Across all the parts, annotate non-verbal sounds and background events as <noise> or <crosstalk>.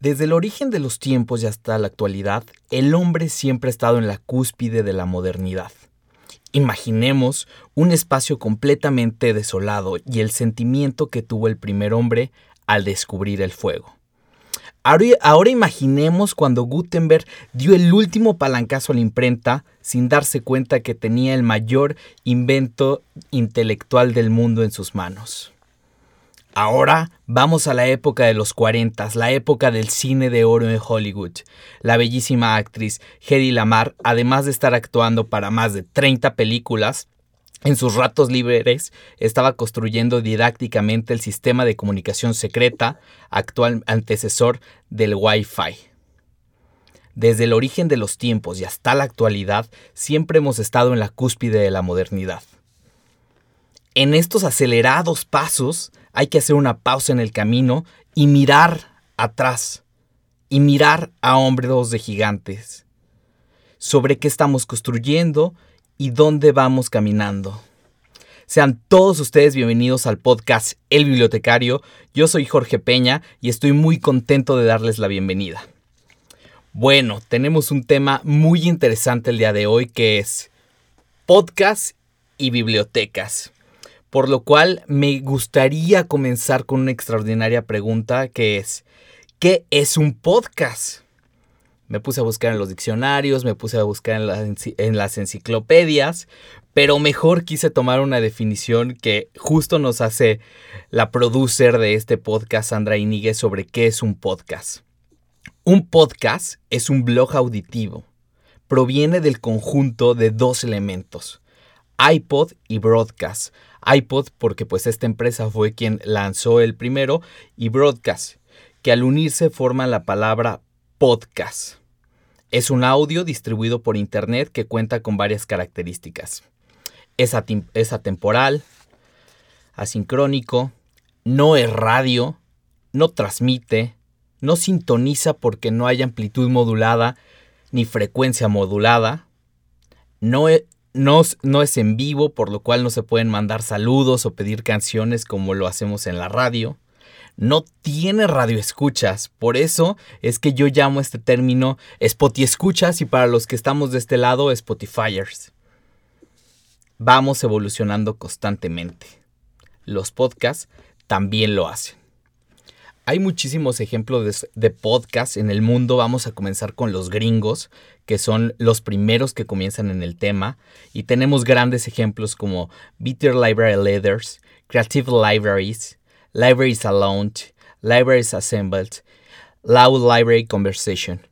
Desde el origen de los tiempos y hasta la actualidad, el hombre siempre ha estado en la cúspide de la modernidad. Imaginemos un espacio completamente desolado y el sentimiento que tuvo el primer hombre al descubrir el fuego. Ahora, imaginemos cuando Gutenberg dio el último palancazo a la imprenta sin darse cuenta que tenía el mayor invento intelectual del mundo en sus manos. Ahora vamos a la época de los 40, la época del cine de oro en Hollywood. La bellísima actriz Hedy Lamar, además de estar actuando para más de 30 películas, en sus ratos libres estaba construyendo didácticamente el sistema de comunicación secreta, actual antecesor del Wi-Fi. Desde el origen de los tiempos y hasta la actualidad, siempre hemos estado en la cúspide de la modernidad. En estos acelerados pasos hay que hacer una pausa en el camino y mirar atrás y mirar a hombres de gigantes sobre qué estamos construyendo y dónde vamos caminando. Sean todos ustedes bienvenidos al podcast El Bibliotecario. Yo soy Jorge Peña y estoy muy contento de darles la bienvenida. Bueno, tenemos un tema muy interesante el día de hoy que es podcast y bibliotecas. Por lo cual me gustaría comenzar con una extraordinaria pregunta que es, ¿qué es un podcast? Me puse a buscar en los diccionarios, me puse a buscar en, las enciclopedias, pero mejor quise tomar una definición que justo nos hace la producer de este podcast, Sandra Iníguez, sobre qué es un podcast. Un podcast es un blog auditivo. Proviene del conjunto de dos elementos, iPod y broadcast iPod porque pues esta empresa fue quien lanzó el primero y Broadcast, que al unirse forman la palabra podcast. Es un audio distribuido por Internet que cuenta con varias características. Es, es atemporal, asincrónico, no es radio, no transmite, no sintoniza porque no hay amplitud modulada ni frecuencia modulada, no, es no, es en vivo, por lo cual no se pueden mandar saludos o pedir canciones como lo hacemos en la radio. No tiene radio escuchas, por eso es que yo llamo este término Spotify escuchas y para los que estamos de este lado Spotifyers. Vamos evolucionando constantemente. Los podcasts también lo hacen. Hay muchísimos ejemplos de, podcasts en el mundo. Vamos a comenzar con los gringos, que son los primeros que comienzan en el tema. Y tenemos grandes ejemplos como Bitter Library Leaders, Creative Libraries, Libraries Alone, Libraries Assembled, Loud Library Conversation.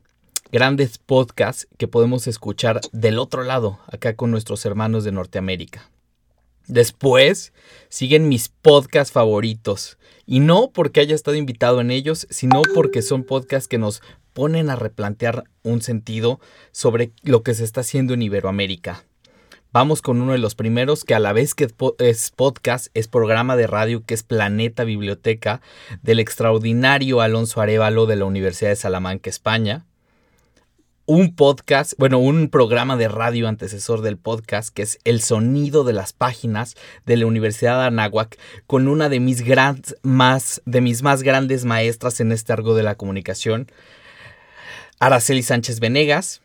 Grandes podcasts que podemos escuchar del otro lado, acá con nuestros hermanos de Norteamérica. Después siguen mis podcasts favoritos. Y no porque haya estado invitado en ellos, sino porque son podcasts que nos ponen a replantear un sentido sobre lo que se está haciendo en Iberoamérica. Vamos con uno de los primeros que a la vez que es podcast, es programa de radio que es Planeta Biblioteca del extraordinario Alonso Arevalo de la Universidad de Salamanca, España un podcast, bueno, un programa de radio antecesor del podcast, que es El Sonido de las Páginas de la Universidad de Anáhuac, con una de mis, más, de mis más grandes maestras en este argo de la comunicación, Araceli Sánchez Venegas.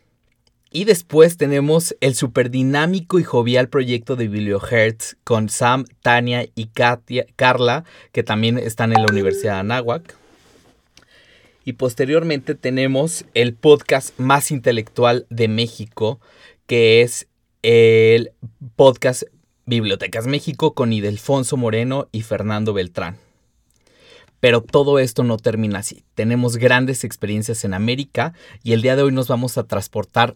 Y después tenemos el superdinámico y jovial proyecto de Bibliohertz con Sam, Tania y Katia, Carla, que también están en la Universidad de Anáhuac. Y posteriormente tenemos el podcast más intelectual de México, que es el podcast Bibliotecas México con Idelfonso Moreno y Fernando Beltrán. Pero todo esto no termina así. Tenemos grandes experiencias en América y el día de hoy nos vamos a transportar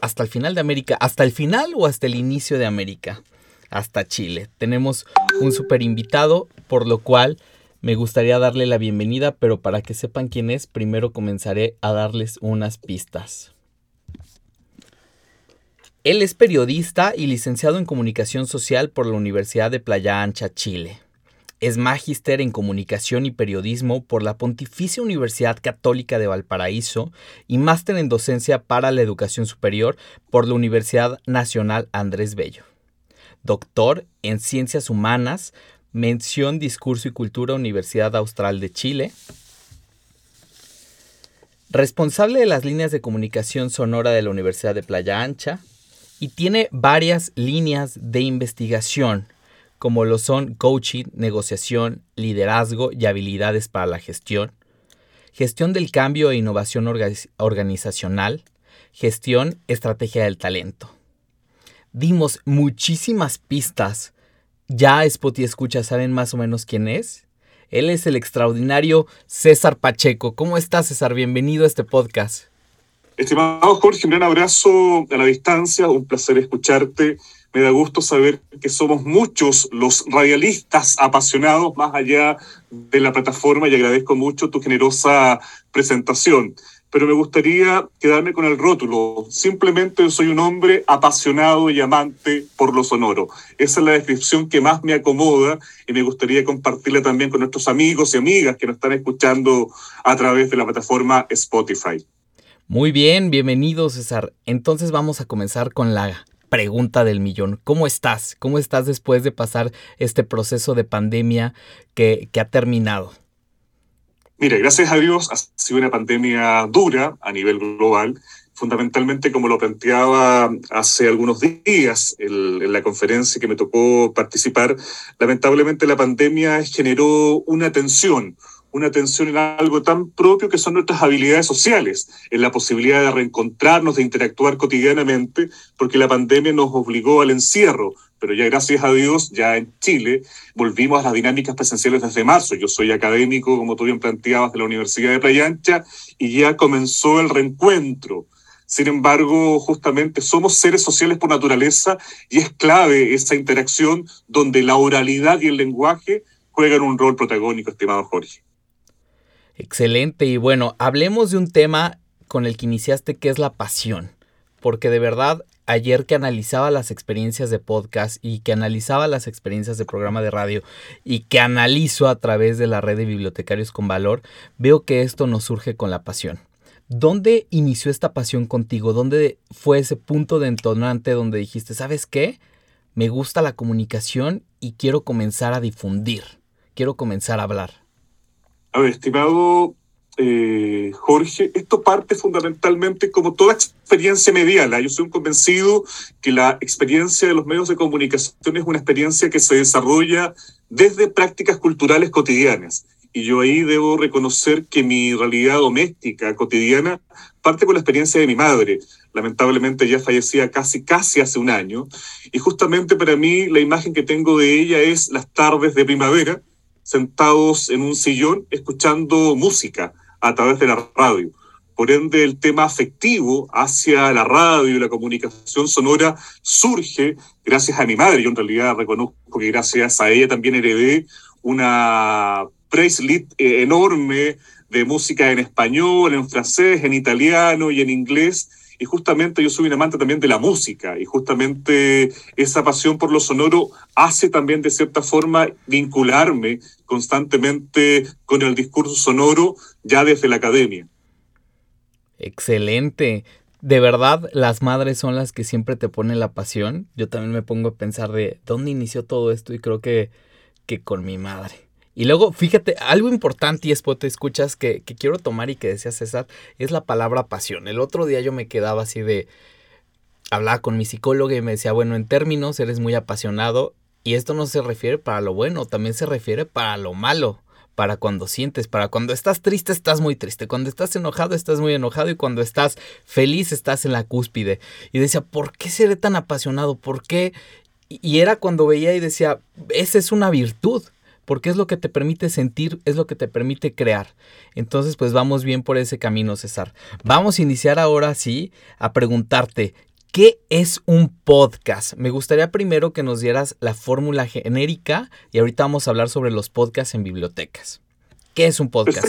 hasta el final de América, hasta el final o hasta el inicio de América. hasta Chile. Tenemos un super invitado, por lo cual me gustaría darle la bienvenida, pero para que sepan quién es, primero comenzaré a darles unas pistas. Él es periodista y licenciado en comunicación social por la Universidad de Playa Ancha, Chile. Es magíster en comunicación y periodismo por la Pontificia Universidad Católica de Valparaíso y máster en docencia para la educación superior por la Universidad Nacional Andrés Bello. Doctor en ciencias humanas, mención discurso y cultura Universidad Austral de Chile. Responsable de las líneas de comunicación sonora de la Universidad de Playa Ancha y tiene varias líneas de investigación como lo son coaching, negociación, liderazgo y habilidades para la gestión, gestión del cambio e innovación organizacional, gestión, estrategia del talento. Dimos muchísimas pistas. Ya Spot Escucha saben más o menos quién es. Él es el extraordinario César Pacheco. ¿Cómo estás, César? Bienvenido a este podcast. Estimado Jorge, un gran abrazo a la distancia, un placer escucharte. Me da gusto saber que somos muchos los radialistas apasionados más allá de la plataforma y agradezco mucho tu generosa presentación. Pero me gustaría quedarme con el rótulo. Simplemente soy un hombre apasionado y amante por lo sonoro. Esa es la descripción que más me acomoda y me gustaría compartirla también con nuestros amigos y amigas que nos están escuchando a través de la plataforma Spotify. Muy bien, bienvenido César. Entonces vamos a comenzar con la pregunta del millón. ¿Cómo estás? ¿Cómo estás después de pasar este proceso de pandemia que, ha terminado? Mire, gracias a Dios ha sido una pandemia dura a nivel global, fundamentalmente como lo planteaba hace algunos días en la conferencia que me tocó participar, lamentablemente la pandemia generó una tensión, una atención en algo tan propio que son nuestras habilidades sociales, en la posibilidad de reencontrarnos, de interactuar cotidianamente, porque la pandemia nos obligó al encierro, pero ya gracias a Dios, ya en Chile, volvimos a las dinámicas presenciales desde marzo. Yo soy académico, como tú bien planteabas, de la Universidad de Playa Ancha, y ya comenzó el reencuentro. Sin embargo, justamente somos seres sociales por naturaleza y es clave esa interacción donde la oralidad y el lenguaje juegan un rol protagónico, estimado Jorge. Excelente. Y bueno, hablemos de un tema con el que iniciaste, que es la pasión. Porque de verdad, ayer que analizaba las experiencias de podcast y que analizaba las experiencias de programa de radio y que analizo a través de la red de bibliotecarios con valor, veo que esto nos surge con la pasión. ¿Dónde inició esta pasión contigo? ¿Dónde fue ese punto de entonante donde dijiste, ¿sabes qué? Me gusta la comunicación y quiero comenzar a difundir, quiero comenzar a hablar. A ver, estimado eh, Jorge, esto parte fundamentalmente como toda experiencia medial. Yo soy un convencido que la experiencia de los medios de comunicación es una experiencia que se desarrolla desde prácticas culturales cotidianas. Y yo ahí debo reconocer que mi realidad doméstica cotidiana parte con la experiencia de mi madre. Lamentablemente ya fallecía casi, casi hace un año. Y justamente para mí la imagen que tengo de ella es las tardes de primavera, sentados en un sillón escuchando música a través de la radio. Por ende, el tema afectivo hacia la radio y la comunicación sonora surge gracias a mi madre. Yo en realidad reconozco que gracias a ella también heredé una playlist eh, enorme de música en español, en francés, en italiano y en inglés y justamente yo soy un amante también de la música y justamente esa pasión por lo sonoro hace también de cierta forma vincularme constantemente con el discurso sonoro ya desde la academia. Excelente. De verdad, las madres son las que siempre te ponen la pasión. Yo también me pongo a pensar de dónde inició todo esto y creo que, que con mi madre. Y luego, fíjate, algo importante y después te escuchas que, que quiero tomar y que decía César, es la palabra pasión. El otro día yo me quedaba así de, hablaba con mi psicóloga y me decía, bueno, en términos eres muy apasionado y esto no se refiere para lo bueno, también se refiere para lo malo, para cuando sientes, para cuando estás triste estás muy triste, cuando estás enojado estás muy enojado y cuando estás feliz estás en la cúspide. Y decía, ¿por qué seré tan apasionado? ¿Por qué? Y era cuando veía y decía, esa es una virtud porque es lo que te permite sentir, es lo que te permite crear. Entonces, pues vamos bien por ese camino, César. Vamos a iniciar ahora sí a preguntarte, ¿Qué es un podcast? Me gustaría primero que nos dieras la fórmula genérica y ahorita vamos a hablar sobre los podcasts en bibliotecas. ¿Qué es un podcast?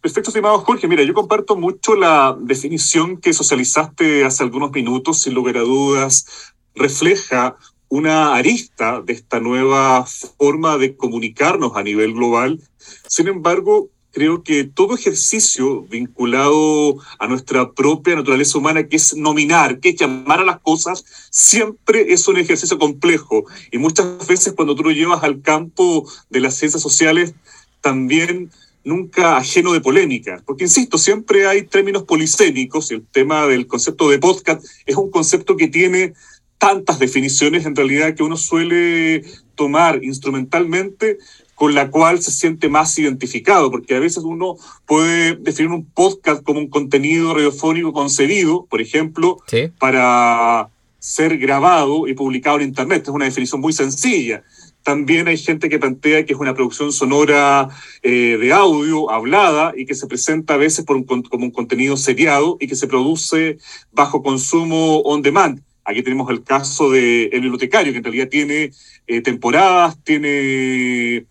Perfecto, estimado Jorge. Mira, yo comparto mucho la definición que socializaste hace algunos minutos, sin lugar a dudas, refleja una arista de esta nueva forma de comunicarnos a nivel global. Sin embargo, creo que todo ejercicio vinculado a nuestra propia naturaleza humana, que es nominar, que es llamar a las cosas, siempre es un ejercicio complejo. Y muchas veces cuando tú lo llevas al campo de las ciencias sociales, también nunca ajeno de polémica. Porque, insisto, siempre hay términos polisémicos y el tema del concepto de podcast es un concepto que tiene tantas definiciones en realidad que uno suele tomar instrumentalmente con la cual se siente más identificado, porque a veces uno puede definir un podcast como un contenido radiofónico concebido, por ejemplo, para ser grabado y publicado en Internet. Es una definición muy sencilla. También hay gente que plantea que es una producción sonora eh, de audio, hablada, y que se presenta a veces por como un contenido seriado y que se produce bajo consumo on demand. Aquí tenemos el caso de El Bibliotecario, que en realidad tiene eh, temporadas, tiene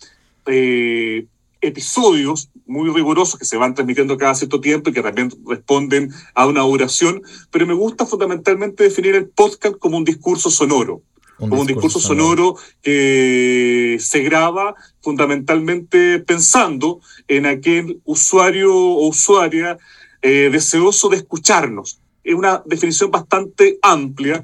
eh, episodios muy rigurosos que se van transmitiendo cada cierto tiempo y que también responden a una duración, pero me gusta fundamentalmente definir el podcast como un discurso sonoro. como un discurso sonoro. que se graba fundamentalmente pensando en aquel usuario o usuaria eh, deseoso de escucharnos. Es una definición bastante amplia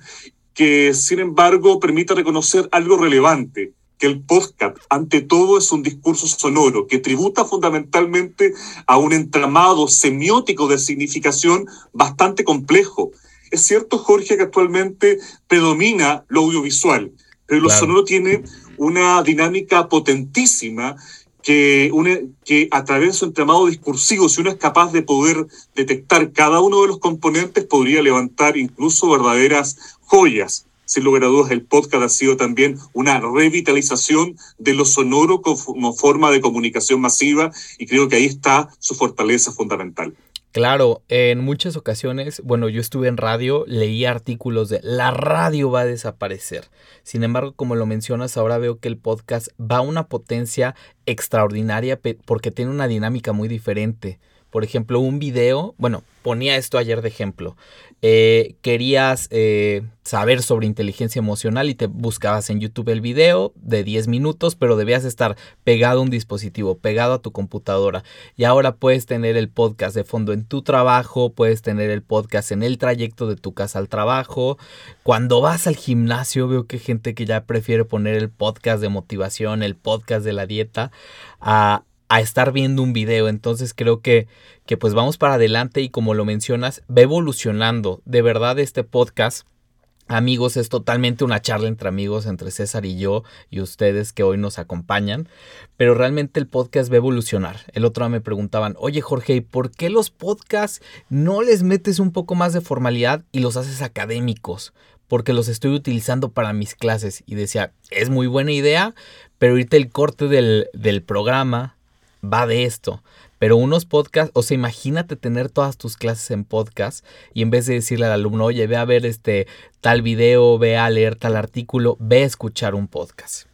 que, sin embargo, permite reconocer algo relevante que el podcast, ante todo, es un discurso sonoro que tributa fundamentalmente a un entramado semiótico de significación bastante complejo. Es cierto, Jorge, que actualmente predomina lo audiovisual, pero lo sonoro tiene una dinámica potentísima que, que a través de su entramado discursivo, si uno es capaz de poder detectar cada uno de los componentes, podría levantar incluso verdaderas joyas sin lugar a dudas, el podcast ha sido también una revitalización de lo sonoro como forma de comunicación masiva y creo que ahí está su fortaleza fundamental. Claro, en muchas ocasiones, bueno, yo estuve en radio, leí artículos de la radio va a desaparecer. Sin embargo, como lo mencionas, ahora veo que el podcast va a una potencia extraordinaria porque tiene una dinámica muy diferente. Por ejemplo, un video, bueno, ponía esto ayer de ejemplo. Eh, querías eh, saber sobre inteligencia emocional y te buscabas en YouTube el video de 10 minutos, pero debías estar pegado a un dispositivo, pegado a tu computadora. Y ahora puedes tener el podcast de fondo en tu trabajo, puedes tener el podcast en el trayecto de tu casa al trabajo. Cuando vas al gimnasio veo que hay gente que ya prefiere poner el podcast de motivación, el podcast de la dieta, a, a estar viendo un video. Entonces creo que, que pues vamos para adelante y como lo mencionas, va evolucionando. De verdad este podcast Amigos, es totalmente una charla entre amigos, entre César y yo y ustedes que hoy nos acompañan, pero realmente el podcast va a evolucionar. El otro día me preguntaban, oye Jorge, ¿y por qué los podcasts no les metes un poco más de formalidad y los haces académicos? Porque los estoy utilizando para mis clases. Y decía, es muy buena idea, pero ahorita el corte del, del programa, va de esto. Pero unos podcasts, o sea, imagínate tener todas tus clases en podcast y en vez de decirle al alumno, oye, ve a ver este tal video, ve a leer tal artículo, ve a escuchar un podcast.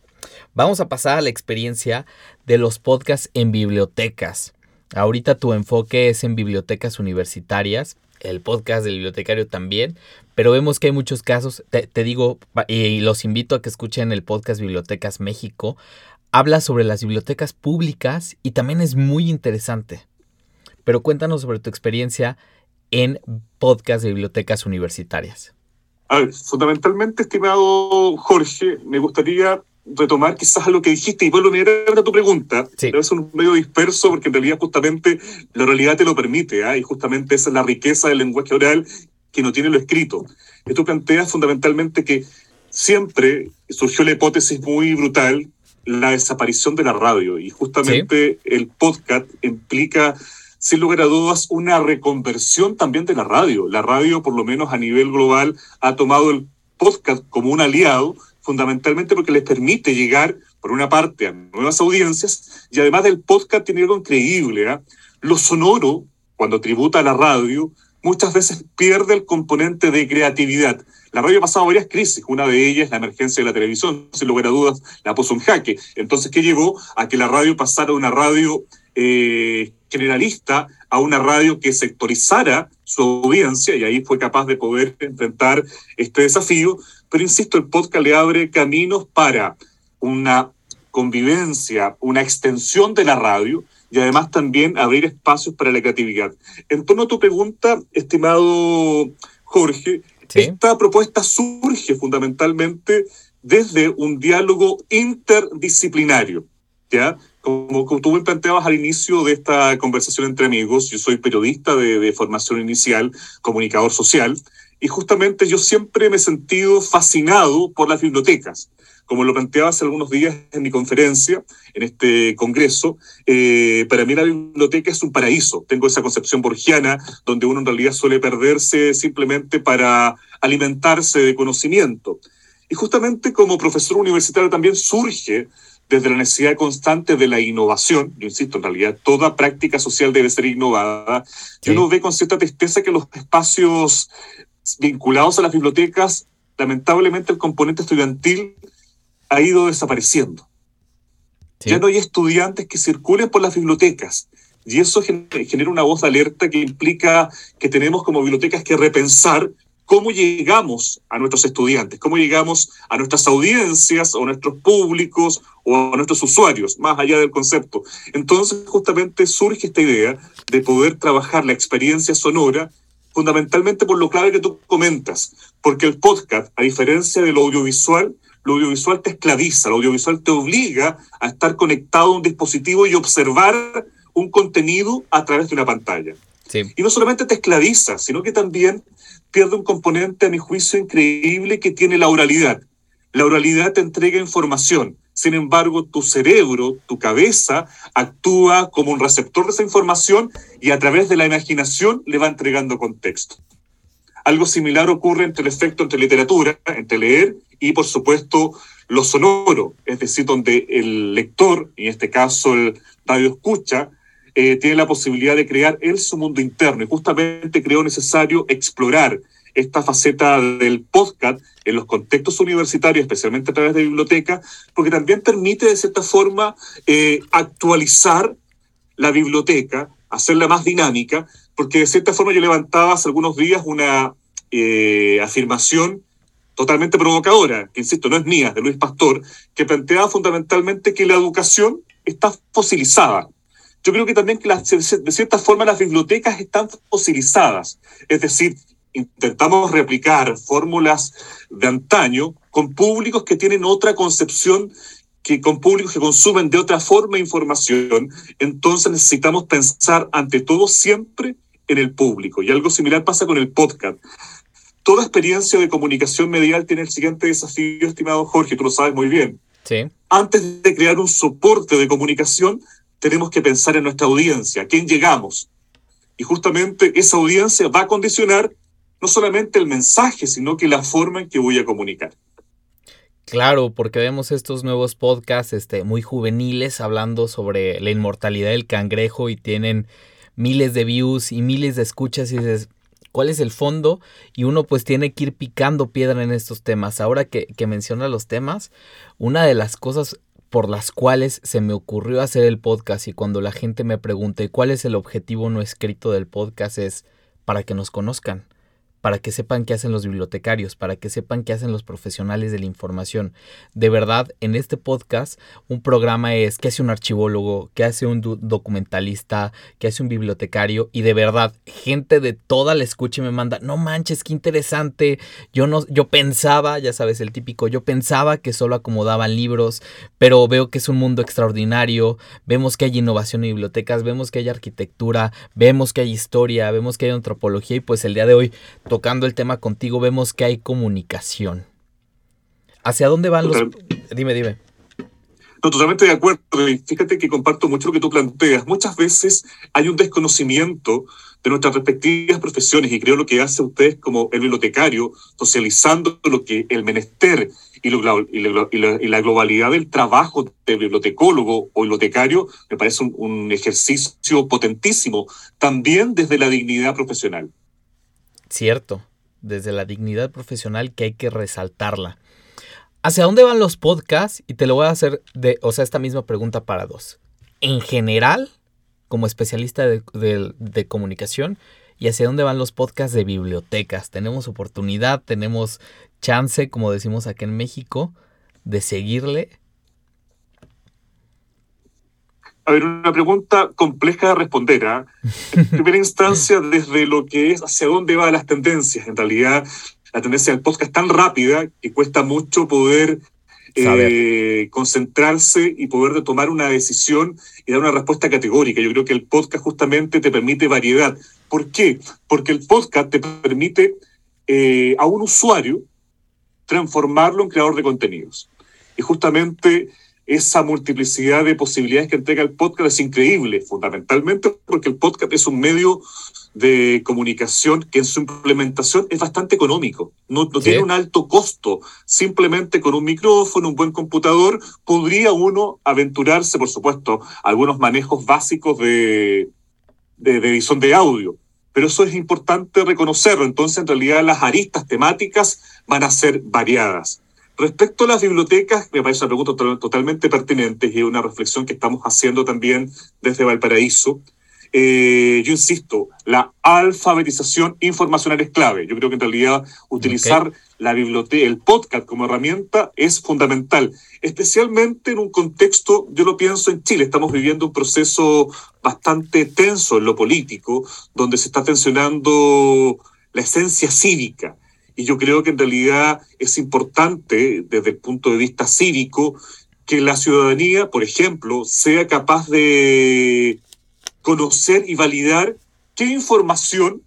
Vamos a pasar a la experiencia de los podcasts en bibliotecas. Ahorita tu enfoque es en bibliotecas universitarias, el podcast del bibliotecario también, pero vemos que hay muchos casos, te, te, digo, y los invito a que escuchen el podcast Bibliotecas México habla sobre las bibliotecas públicas y también es muy interesante. Pero cuéntanos sobre tu experiencia en podcast de bibliotecas universitarias. A ver, fundamentalmente, estimado Jorge, me gustaría retomar quizás lo que dijiste y vuelvo a tu pregunta. Sí. es un medio disperso porque en realidad justamente la realidad te lo permite ¿ah? y justamente esa es la riqueza del lenguaje oral que no tiene lo escrito. Y tú planteas fundamentalmente que siempre surgió la hipótesis muy brutal la desaparición de la radio y justamente el podcast implica sin lugar a dudas una reconversión también de la radio. La radio, por lo menos a nivel global, ha tomado el podcast como un aliado, fundamentalmente porque les permite llegar, por una parte, a nuevas audiencias y además del podcast tiene algo increíble. ¿eh? Lo sonoro, cuando tributa a la radio, muchas veces pierde el componente de creatividad. La radio ha pasado varias crisis, una de ellas la emergencia de la televisión, sin lugar a dudas, la puso en jaque. Entonces, ¿qué llevó a que la radio pasara de una radio eh, generalista a una radio que sectorizara su audiencia y ahí fue capaz de poder enfrentar este desafío. Pero insisto, el podcast le abre caminos para una convivencia, una extensión de la radio y además también abrir espacios para la creatividad. En torno a tu pregunta, estimado Jorge, esta propuesta surge fundamentalmente desde un diálogo interdisciplinario. ¿ya? Como, como tú me planteabas al inicio de esta conversación entre amigos, yo soy periodista de, de formación inicial, comunicador social, y justamente yo siempre me he sentido fascinado por las bibliotecas como lo planteaba hace algunos días en mi conferencia, en este congreso, eh, para mí la biblioteca es un paraíso. Tengo esa concepción borgiana, donde uno en realidad suele perderse simplemente para alimentarse de conocimiento. Y justamente como profesor universitario también surge desde la necesidad constante de la innovación, yo insisto, en realidad toda práctica social debe ser innovada, sí. uno ve con cierta tristeza que los espacios vinculados a las bibliotecas, lamentablemente el componente estudiantil ha ido desapareciendo. Sí. Ya no hay estudiantes que circulen por las bibliotecas. Y eso genera una voz de alerta que implica que tenemos como bibliotecas que repensar cómo llegamos a nuestros estudiantes, cómo llegamos a nuestras audiencias o a nuestros públicos o a nuestros usuarios, más allá del concepto. Entonces, justamente surge esta idea de poder trabajar la experiencia sonora fundamentalmente por lo clave que tú comentas, porque el podcast, a diferencia del audiovisual, lo audiovisual te esclaviza, lo audiovisual te obliga a estar conectado a un dispositivo y observar un contenido a través de una pantalla. Sí. Y no solamente te esclaviza, sino que también pierde un componente, a mi juicio, increíble que tiene la oralidad. La oralidad te entrega información, sin embargo, tu cerebro, tu cabeza, actúa como un receptor de esa información y a través de la imaginación le va entregando contexto. Algo similar ocurre entre el efecto entre literatura, entre leer y, por supuesto, lo sonoro, es decir, donde el lector, en este caso el radio escucha, eh, tiene la posibilidad de crear él su mundo interno. Y justamente creo necesario explorar esta faceta del podcast en los contextos universitarios, especialmente a través de biblioteca, porque también permite de cierta forma eh, actualizar la biblioteca, hacerla más dinámica, porque de cierta forma yo levantaba hace algunos días una eh, afirmación totalmente provocadora, que insisto, no es mía, de Luis Pastor, que planteaba fundamentalmente que la educación está fosilizada. Yo creo que también que de cierta forma las bibliotecas están fosilizadas, es decir, intentamos replicar fórmulas de antaño con públicos que tienen otra concepción que con públicos que consumen de otra forma información, entonces necesitamos pensar ante todo siempre en el público. Y algo similar pasa con el podcast toda experiencia de comunicación medial tiene el siguiente desafío, estimado Jorge, tú lo sabes muy bien. Sí. Antes de crear un soporte de comunicación, tenemos que pensar en nuestra audiencia, a quién llegamos. Y justamente esa audiencia va a condicionar no solamente el mensaje, sino que la forma en que voy a comunicar. Claro, porque vemos estos nuevos podcasts este, muy juveniles hablando sobre la inmortalidad del cangrejo y tienen miles de views y miles de escuchas y dices, cuál es el fondo y uno pues tiene que ir picando piedra en estos temas. Ahora que, menciona los temas, una de las cosas por las cuales se me ocurrió hacer el podcast y cuando la gente me pregunte cuál es el objetivo no escrito del podcast es para que nos conozcan para que sepan qué hacen los bibliotecarios, para que sepan qué hacen los profesionales de la información. De verdad, en este podcast, un programa es qué hace un archivólogo, qué hace un documentalista, qué hace un bibliotecario, y de verdad, gente de toda la escucha me manda, no manches, qué interesante. Yo no, yo pensaba, ya sabes, el típico, yo pensaba que solo acomodaban libros, pero veo que es un mundo extraordinario. Vemos que hay innovación en bibliotecas, vemos que hay arquitectura, vemos que hay historia, vemos que hay antropología, y pues el día de hoy tocando el tema contigo, vemos que hay comunicación. ¿Hacia dónde van los...? Dime, dime. No, totalmente de acuerdo. Y fíjate que comparto mucho lo que tú planteas. Muchas veces hay un desconocimiento de nuestras respectivas profesiones y creo lo que hace usted como el bibliotecario, socializando lo que el menester y, lo, y, lo, y, la, y la, globalidad del trabajo de bibliotecólogo o bibliotecario, me parece un, un ejercicio potentísimo, también desde la dignidad profesional. Cierto, desde la dignidad profesional que hay que resaltarla. ¿Hacia dónde van los podcasts? Y te lo voy a hacer de, o sea, esta misma pregunta para dos. En general, como especialista de, de comunicación, y hacia dónde van los podcasts de bibliotecas. Tenemos oportunidad, tenemos chance, como decimos aquí en México, de seguirle a ver, una pregunta compleja de responder. ¿ah? En <laughs> primera instancia, desde lo que es hacia dónde van las tendencias. En realidad, la tendencia del podcast es tan rápida que cuesta mucho poder eh, concentrarse y poder tomar una decisión y dar una respuesta categórica. Yo creo que el podcast justamente te permite variedad. ¿Por qué? Porque el podcast te permite eh, a un usuario transformarlo en creador de contenidos. Y justamente esa multiplicidad de posibilidades que entrega el podcast es increíble, fundamentalmente porque el podcast es un medio de comunicación que en su implementación es bastante económico, no, tiene un alto costo, simplemente con un micrófono, un buen computador, podría uno aventurarse, por supuesto, algunos manejos básicos de, de, de edición de audio, pero eso es importante reconocerlo, entonces en realidad las aristas temáticas van a ser variadas. Respecto a las bibliotecas, me parece una pregunta totalmente pertinente y una reflexión que estamos haciendo también desde Valparaíso. Eh, yo insisto, la alfabetización informacional es clave. Yo creo que en realidad utilizar la biblioteca, el podcast como herramienta es fundamental, especialmente en un contexto, yo lo pienso en Chile, estamos viviendo un proceso bastante tenso en lo político, donde se está tensionando la esencia cívica y yo creo que en realidad es importante desde el punto de vista cívico que la ciudadanía, por ejemplo, sea capaz de conocer y validar qué información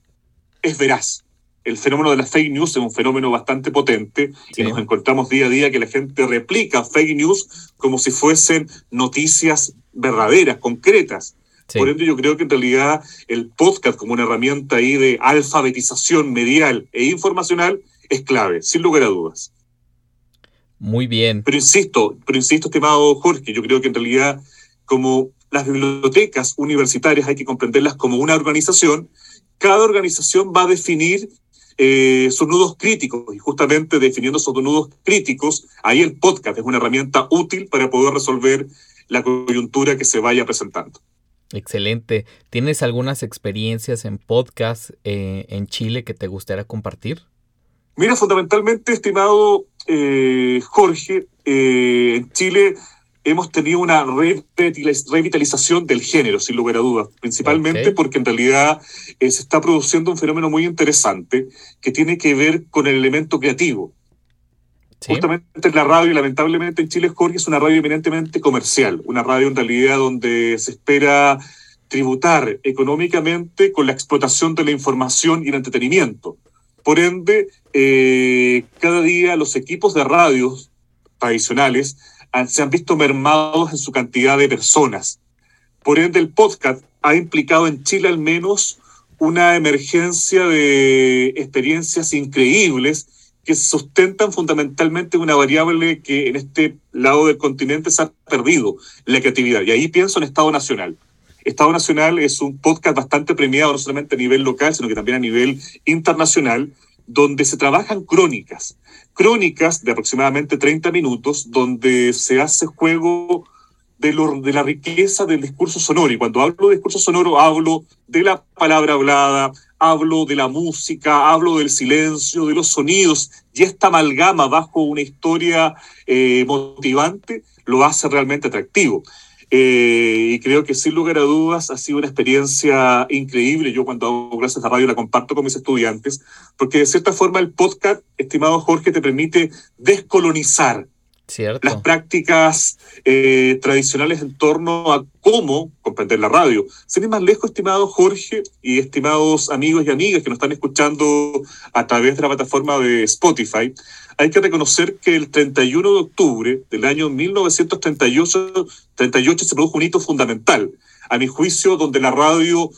es veraz. El fenómeno de la fake news es un fenómeno bastante potente y nos encontramos día a día que la gente replica fake news como si fuesen noticias verdaderas, concretas. Por ende, yo creo que en realidad el podcast como una herramienta ahí de alfabetización medial e informacional es clave, sin lugar a dudas. Muy bien. Pero insisto, pero insisto, estimado Jorge, yo creo que en realidad como las bibliotecas universitarias hay que comprenderlas como una organización, cada organización va a definir eh, sus nudos críticos y justamente definiendo sus nudos críticos, ahí el podcast es una herramienta útil para poder resolver la coyuntura que se vaya presentando. Excelente. ¿Tienes algunas experiencias en podcast eh, en Chile que te gustaría compartir? Mira, fundamentalmente, estimado eh, Jorge, eh, en Chile hemos tenido una revitalización del género, sin lugar a dudas, principalmente porque en realidad se está produciendo un fenómeno muy interesante que tiene que ver con el elemento creativo. Justamente la radio, lamentablemente en Chile, Jorge, es una radio eminentemente comercial, una radio en realidad donde se espera tributar económicamente con la explotación de la información y el entretenimiento. Por ende, eh, cada día los equipos de radios tradicionales se han visto mermados en su cantidad de personas. Por ende, el podcast ha implicado en Chile al menos una emergencia de experiencias increíbles que sustentan fundamentalmente una variable que en este lado del continente se ha perdido, la creatividad. Y ahí pienso en Estado Nacional. Estado Nacional es un podcast bastante premiado, no solamente a nivel local, sino que también a nivel internacional, donde se trabajan crónicas. Crónicas de aproximadamente 30 minutos, donde se hace juego de, lo, de la riqueza del discurso sonoro. Y cuando hablo de discurso sonoro, hablo de la palabra hablada, hablo de la música, hablo del silencio, de los sonidos, y esta amalgama bajo una historia eh, motivante lo hace realmente atractivo. Eh, y creo que sin lugar a dudas ha sido una experiencia increíble. Yo cuando hago clases de radio la comparto con mis estudiantes, porque de cierta forma el podcast, estimado Jorge, te permite descolonizar las prácticas eh, tradicionales en torno a cómo comprender la radio. Sin ir más lejos, estimado Jorge y estimados amigos y amigas que nos están escuchando a través de la plataforma de Spotify, hay que reconocer que el 31 de octubre del año 1938 38 se produjo un hito fundamental, a mi juicio, donde la radio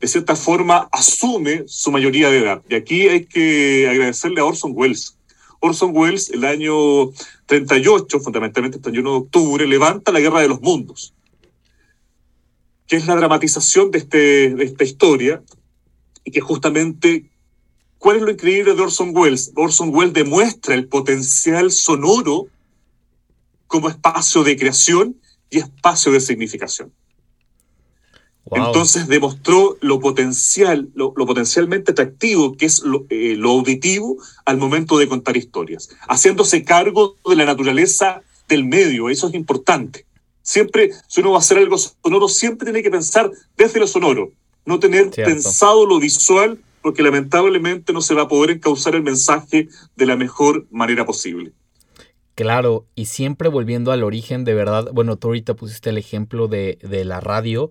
de cierta forma asume su mayoría de edad. Y aquí hay que agradecerle a Orson Welles Orson Welles, el año 38, fundamentalmente el 31 de octubre, levanta la Guerra de los Mundos, que es la dramatización de, este, de esta historia y que justamente ¿Cuál es lo increíble de Orson Welles? Orson Welles demuestra el potencial sonoro como espacio de creación y espacio de significación. Entonces demostró lo potencial, lo, potencialmente atractivo que es eh, lo, auditivo al momento de contar historias, haciéndose cargo de la naturaleza del medio, eso es importante. Siempre, si uno va a hacer algo sonoro, siempre tiene que pensar desde lo sonoro, no tener pensado lo visual, porque lamentablemente no se va a poder encauzar el mensaje de la mejor manera posible. Claro, y siempre volviendo al origen, de verdad, bueno, tú ahorita pusiste el ejemplo de, de la radio,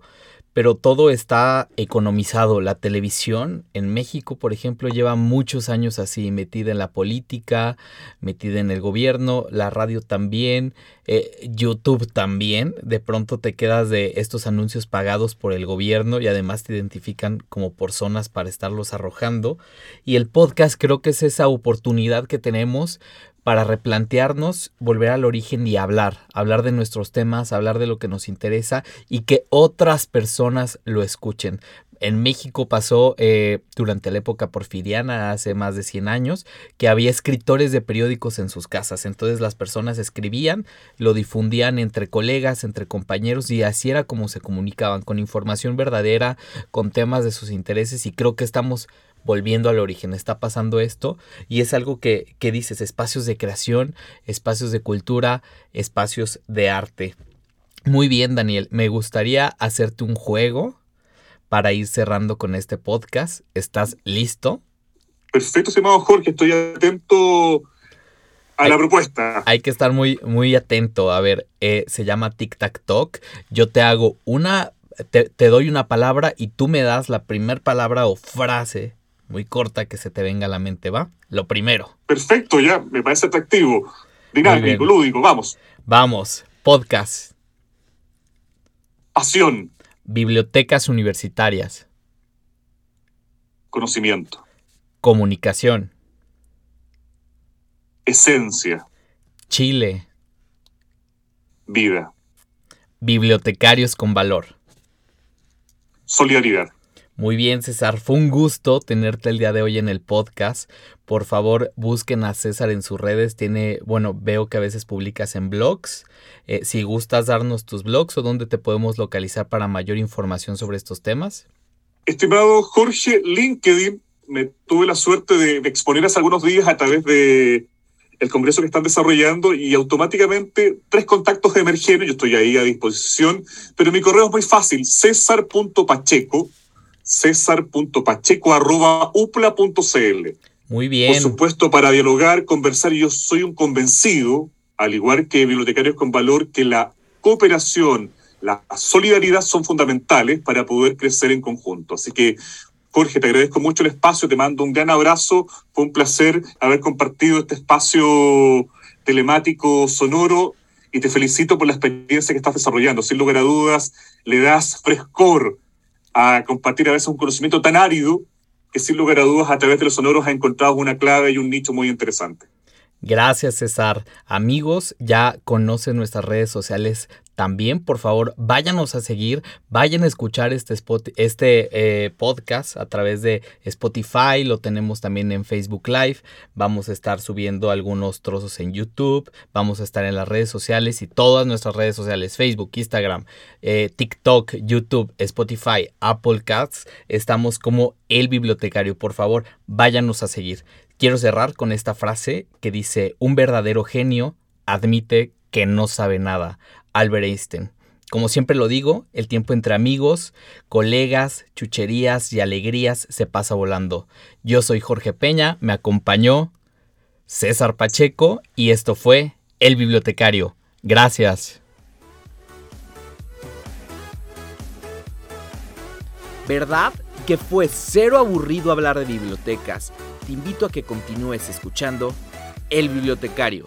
pero todo está economizado. La televisión en México, por ejemplo, lleva muchos años así, metida en la política, metida en el gobierno, la radio también, eh, YouTube también. De pronto te quedas de estos anuncios pagados por el gobierno y además te identifican como personas para estarlos arrojando. Y el podcast creo que es esa oportunidad que tenemos para replantearnos, volver al origen y hablar, hablar de nuestros temas, hablar de lo que nos interesa y que otras personas lo escuchen. En México pasó eh, durante la época porfiriana, hace más de 100 años, que había escritores de periódicos en sus casas. Entonces las personas escribían, lo difundían entre colegas, entre compañeros y así era como se comunicaban, con información verdadera, con temas de sus intereses y creo que estamos volviendo al origen, está pasando esto y es algo que, dices, espacios de creación, espacios de cultura, espacios de arte. Muy bien, Daniel, me gustaría hacerte un juego para ir cerrando con este podcast. ¿Estás listo? Perfecto, estimado Jorge, estoy atento a la propuesta. Hay que estar muy, muy atento. A ver, eh, se llama Tic Tac Talk. Yo te hago una, te, te doy una palabra y tú me das la primera palabra o frase muy corta que se te venga a la mente, ¿va? Lo primero. Perfecto, ya, me parece atractivo. Dinámico, lúdico, vamos. Vamos, podcast. Pasión. Bibliotecas universitarias. Conocimiento. Comunicación. Esencia. Chile. Vida. Bibliotecarios con valor. Solidaridad. Muy bien, César. Fue un gusto tenerte el día de hoy en el podcast. Por favor, busquen a César en sus redes. Tiene, bueno, veo que a veces publicas en blogs. Eh, si gustas darnos tus blogs o dónde te podemos localizar para mayor información sobre estos temas. Estimado Jorge, LinkedIn, me tuve la suerte de, exponer hace algunos días a través de el congreso que están desarrollando y automáticamente tres contactos emergieron. Yo estoy ahí a disposición, pero mi correo es muy fácil, césar.pacheco césar.pacheco.upla.cl. Muy bien. Por supuesto, para dialogar, conversar, yo soy un convencido, al igual que bibliotecarios con valor, que la cooperación, la solidaridad son fundamentales para poder crecer en conjunto. Así que, Jorge, te agradezco mucho el espacio, te mando un gran abrazo, fue un placer haber compartido este espacio telemático sonoro y te felicito por la experiencia que estás desarrollando. Sin lugar a dudas, le das frescor a compartir a veces un conocimiento tan árido que sin lugar a dudas a través de los sonoros ha encontrado una clave y un nicho muy interesante. Gracias César. Amigos, ya conocen nuestras redes sociales también, por favor, váyanos a seguir, vayan a escuchar este, este eh, podcast a través de Spotify, lo tenemos también en Facebook Live, vamos a estar subiendo algunos trozos en YouTube, vamos a estar en las redes sociales y todas nuestras redes sociales, Facebook, Instagram, eh, TikTok, YouTube, Spotify, Apple Cats, estamos como el bibliotecario, por favor, váyanos a seguir. Quiero cerrar con esta frase que dice, un verdadero genio admite que no sabe nada. Albert Einstein. Como siempre lo digo, el tiempo entre amigos, colegas, chucherías y alegrías se pasa volando. Yo soy Jorge Peña, me acompañó César Pacheco y esto fue El Bibliotecario. Gracias. ¿Verdad que fue cero aburrido hablar de bibliotecas? Te invito a que continúes escuchando El Bibliotecario.